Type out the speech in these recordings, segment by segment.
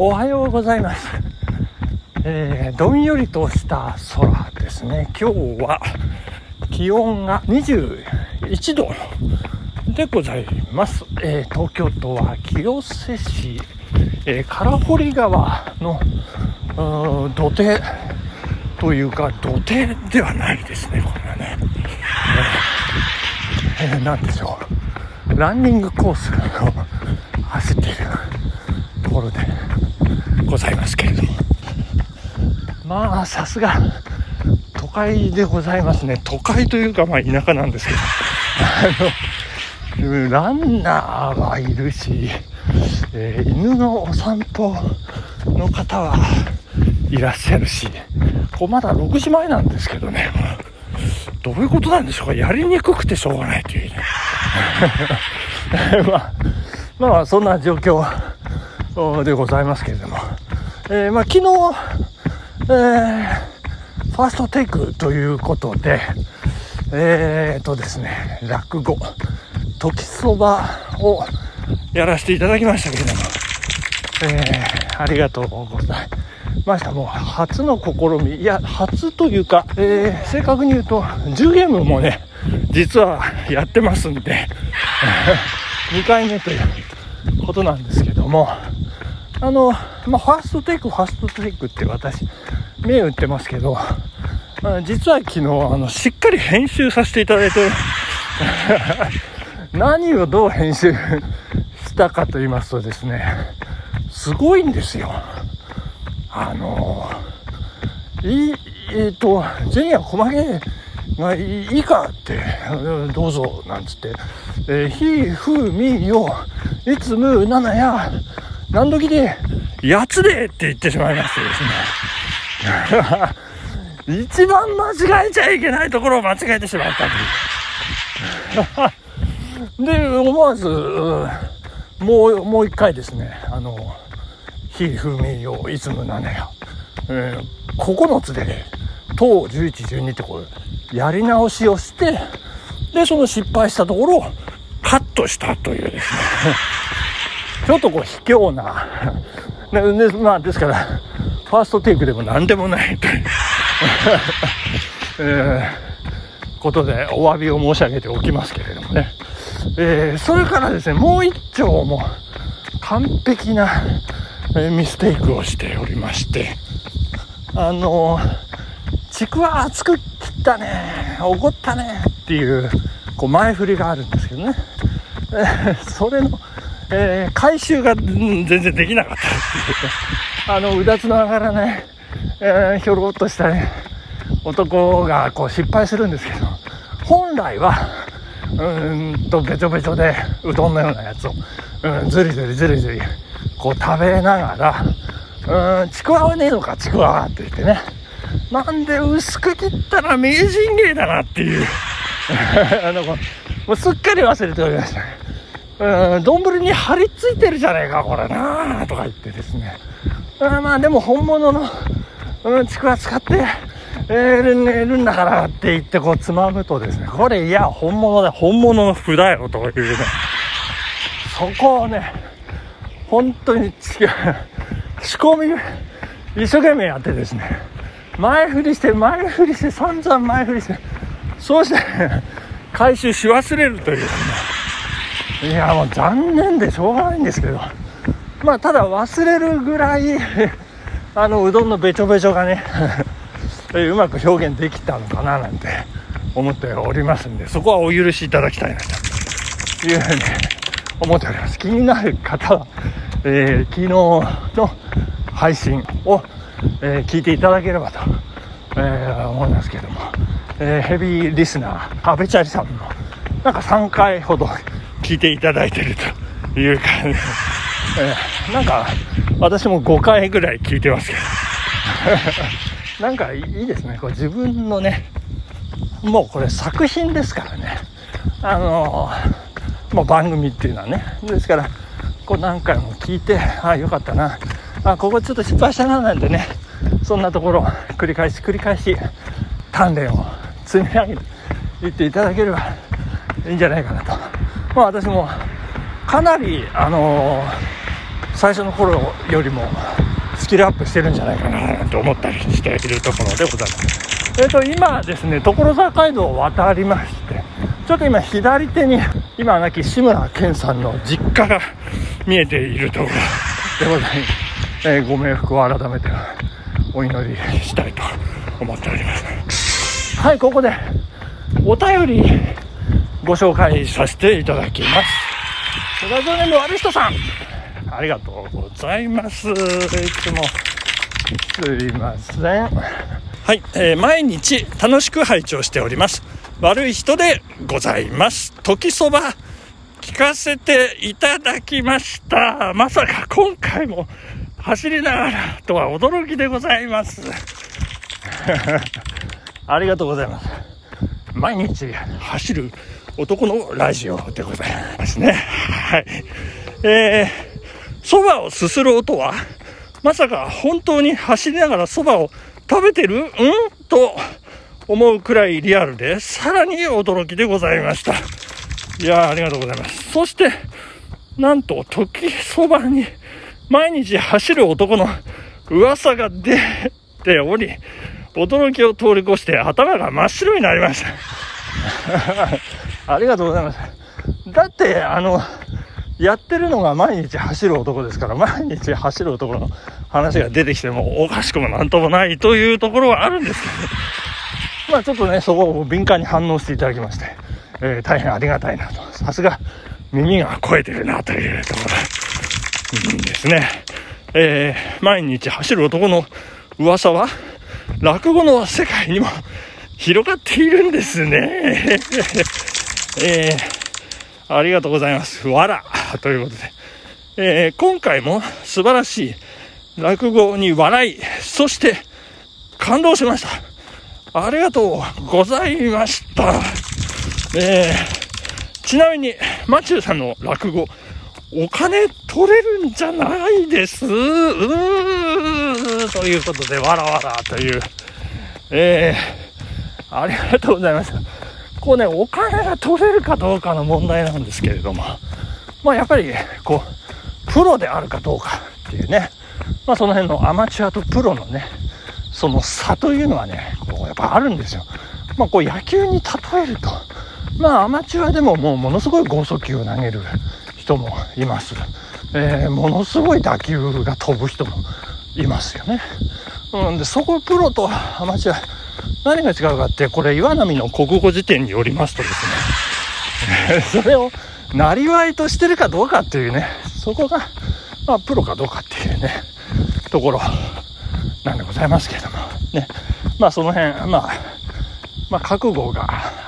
おはようございます。えー、どんよりとした空ですね。今日は気温が21度でございます。えー東京都は清瀬市、えー、唐堀川の土手というか土手ではないですね、これはね。えーえーなんでしょう。ランニングコースを走っているところでございますけれども。まあ、さすが、都会でございますね。都会というか、まあ、田舎なんですけど。あの、ランナーがいるし、えー犬のお散歩の方はいらっしゃるし、こうまだ6時前なんですけどね。どういうことなんでしょうかやりにくくてしょうがないというね。まあ、まあ、そんな状況でございますけれども。えーまあ、昨日、えーファーストテイクということで、えー、とですね、落語、時そばをやらせていただきましたけれども、えーありがとうございました。もう初の試み、いや、初というか、えー正確に言うと、10ゲームもね、実はやってますんで、2回目ということなんですけども、あの、まあ、ファーストテイク、ファーストテイクって私、目打ってますけど、あ実は昨日、あの、しっかり編集させていただいて、何をどう編集したかと言いますとですね、すごいんですよ。あの、いい、えっ、と、前夜細けがいいかって、どうぞ、なんつって、えー、ひ、ふ、み、よ、いつむ、ななや、何時で、やつでって言ってしまいましてですね。一番間違えちゃいけないところを間違えてしまったという。で、思わず、うんもう、もう一回ですね、あの、ひ、ふ、み、よ、いつむ、ななや、えー、9つでね、等11、12ってこう、やり直しをして、で、その失敗したところをカットしたというですね、ちょっとこう卑怯な、ね、でまあですから、ファーストテイクでも何でもないという、えーことでお詫びを申し上げておきますけれどもね。えーそれからですね、もう一丁も完璧な、えーミステイクをしておりまして、あのちくわ作ったね、怒ったねっていう、こう前振りがあるんですけどね。えーそれの、えー回収が全然できなかった。あの、うだつの上がらない、えーひょろっとしたね、男がこう失敗するんですけど、本来は、うんと、べちょべちょで、うどんのようなやつを、うん、ずりずりずりずり、こう食べながら、うん、ちくわはねえのか、ちくわはって言ってね。なんで薄く切ったら名人芸だなっていう。あの、もうすっかり忘れておりましたね。うん、丼に張り付いてるじゃねえか、これなとか言ってですね。うんまあでも本物の、うん、ちくわ使って、えー、るんるんだからって言ってこうつまむとですね、これいや、本物だ、本物の符だよというね。そこをね、本当に違う、仕込み、一生懸命やってですね、前振りして、前振りして、散々前振りして、そうして、回収し忘れるというね。いや、もう残念でしょうがないんですけど、まあ、ただ忘れるぐらい、あの、うどんのべちょべちょがね、うまく表現できたのかななんて思っておりますんで、そこはお許しいただきたいなというふうに思っております。気になる方は、えー昨日の配信を、えー聞いていただければと、えー思いますけども、えーヘビーリスナー、阿部チャリさんも、なんか3回ほど聞いていただいているという感じ。で、え。ーなんか私も5回ぐらい聞いてますけど、なんかいいですね、こう自分のね、もうこれ作品ですからね、あのーもう番組っていうのはね、ですから、こう何回も聞いて、ああ、よかったな、あここちょっと失敗したななんてね、そんなところを繰り返し繰り返し、鍛錬を積み上げていっていただければいいんじゃないかなと。まあ私もかなり、あのー最初の頃よりもスキルアップしてるんじゃないかななんて思ったりしているところでございます。えっ、ー、と今ですね所沢街道を渡りましてちょっと今左手に今亡き志村けんさんの実家が見えているところでございます、えー、ご冥福を改めてお祈りしたいと思っております。はいここでお便りご紹介させていただきますラジオネーム悪い人さんありがとうございます。いつも。すいません。はい、えー、毎日楽しく拝聴しております。悪い人でございます。時そば聞かせていただきました。まさか今回も走りながらとは驚きでございます。ありがとうございます。毎日走る男のラジオでございますね。はい。えー蕎麦をすする音は、まさか本当に走りながら蕎麦を食べてるん？と思うくらいリアルで、さらに驚きでございました。いやありがとうございます。そして、なんと、時そばに毎日走る男の噂が出ており、驚きを通り越して頭が真っ白になりました。ありがとうございます。だって、あの、やってるのが毎日走る男ですから、毎日走る男の話が出てきてもおかしくもなんともないというところはあるんですけど、まあちょっとね、そこを敏感に反応していただきまして、えー、大変ありがたいなと。さすが耳が肥えてるなというところですね。えー、毎日走る男の噂は、落語の世界にも広がっているんですね。えー、ありがとうございます。わら。ということで、えー、今回も素晴らしい落語に笑い、そして感動しました。ありがとうございました。えー、ちなみに、マチューさんの落語、お金取れるんじゃないです？うーということで、わらわらという、えー、ありがとうございました。こうね、お金が取れるかどうかの問題なんですけれども、まあやっぱり、こう、プロであるかどうかっていうね、まあその辺のアマチュアとプロのね、その差というのはね、こうやっぱあるんですよ。まあこう野球に例えると、まあアマチュアでももうものすごい剛速球を投げる人もいます。えー、ものすごい打球が飛ぶ人もいますよね。うん、で、そこプロとアマチュア、何が違うかって、これ岩波の国語辞典によりますとですね、それをなりわいとしてるかどうかっていうね、そこが、まあ、プロかどうかっていうね、ところなんでございますけれども、ね。まあ、その辺、まあ、まあ、覚悟が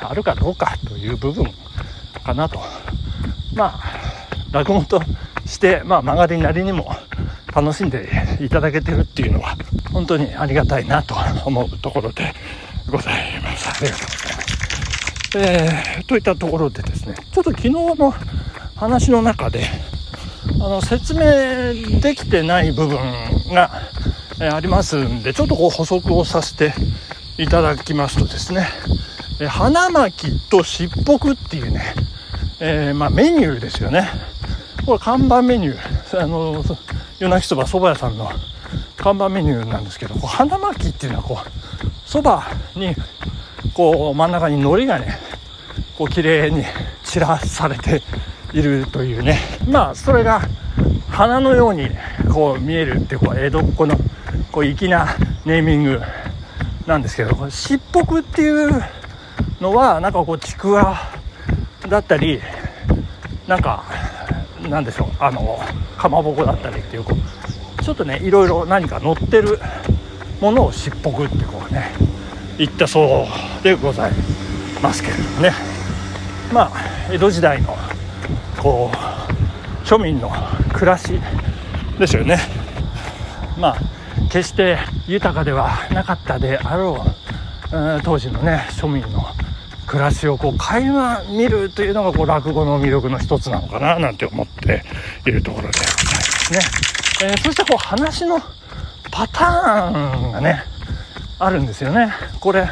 あるかどうかという部分かなと。まあ、落語として、まあ、曲がりなりにも楽しんでいただけてるっていうのは、本当にありがたいなと思うところでございます。ありがとうございます。えー、といったところでですね、ちょっと昨日の話の中で、あの、説明できてない部分が、えー、ありますんで、ちょっとこう補足をさせていただきますとですね、えー、花巻としっぽくっていうね、えー、まあ、メニューですよね。これ看板メニュー、あの、夜泣きそば蕎麦屋さんの看板メニューなんですけど、こう花巻っていうのはこう、蕎麦にこう真ん中に海苔がねこう綺麗に散らされているというね。まあそれが花のようにこう見えるっていうこう江戸っ子のこう粋なネーミングなんですけどこれしっぽくっていうのはなんかこうちくわだったりなんかなんでしょうあのかまぼこだったりっていうこうちょっとねいろいろ何か乗ってるものをしっぽくってこうね言ったそうでございますけれどもねまあ江戸時代のこう庶民の暮らしですよねまあ決して豊かではなかったであろう当時のね庶民の暮らしをこう垣間見るというのがこう落語の魅力の一つなのかななんて思っているところでございますね。えー、そしてこう話のパターンがねあるんですよね。これ、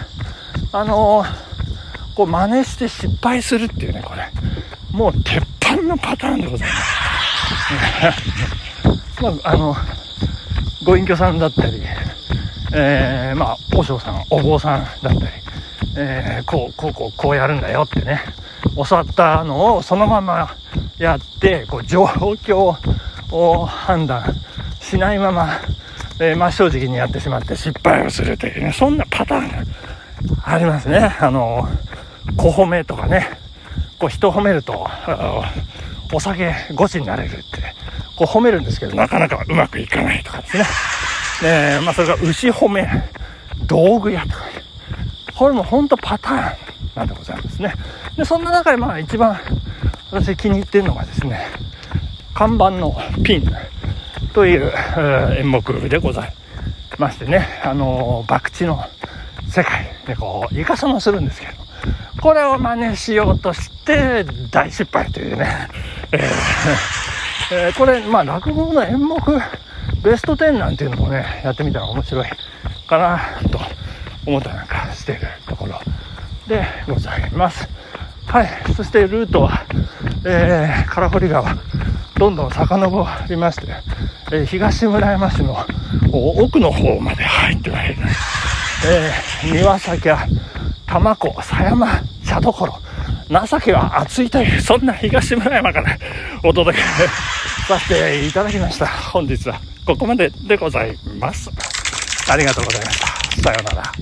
あのー、こう真似して失敗するっていうね、これ。もう鉄板のパターンでございます。まあ、あの、ご隠居さんだったり、えー、まあ、和尚さん、お坊さんだったり、えー、こう、こう、こう、こうやるんだよってね、教わったのをそのままやって、こう、状況を判断しないまま、えー、真正直にやってしまって失敗をするというね、そんなパターンがありますね。あの、小褒めとかね、こう人褒めると、お酒ごちになれるって、こう褒めるんですけど、なかなかうまくいかないとかですね。え、まあそれが牛褒め、道具屋とか、ね、これも本当パターンなんでございますね。で、そんな中でまあ一番私気に入ってるのがですね、看板のピンという演目でございましてね、あの、博打の世界でこう、イカサマするんですけど、これを真似しようとして大失敗というね、えー、これ、まあ落語の演目ベスト10なんていうのもね、やってみたら面白いかなと思ったりなんかしているところでございます。はい。そしてルートは、えー、唐堀川、どんどん遡りまして、えー、東村山市の奥の方まで入ってまいりました。えー、庭先は玉子、狭山、茶どころ、情けは熱いという、そんな東村山からお届けさせていただきました。本日はここまででございます。ありがとうございました。さようなら。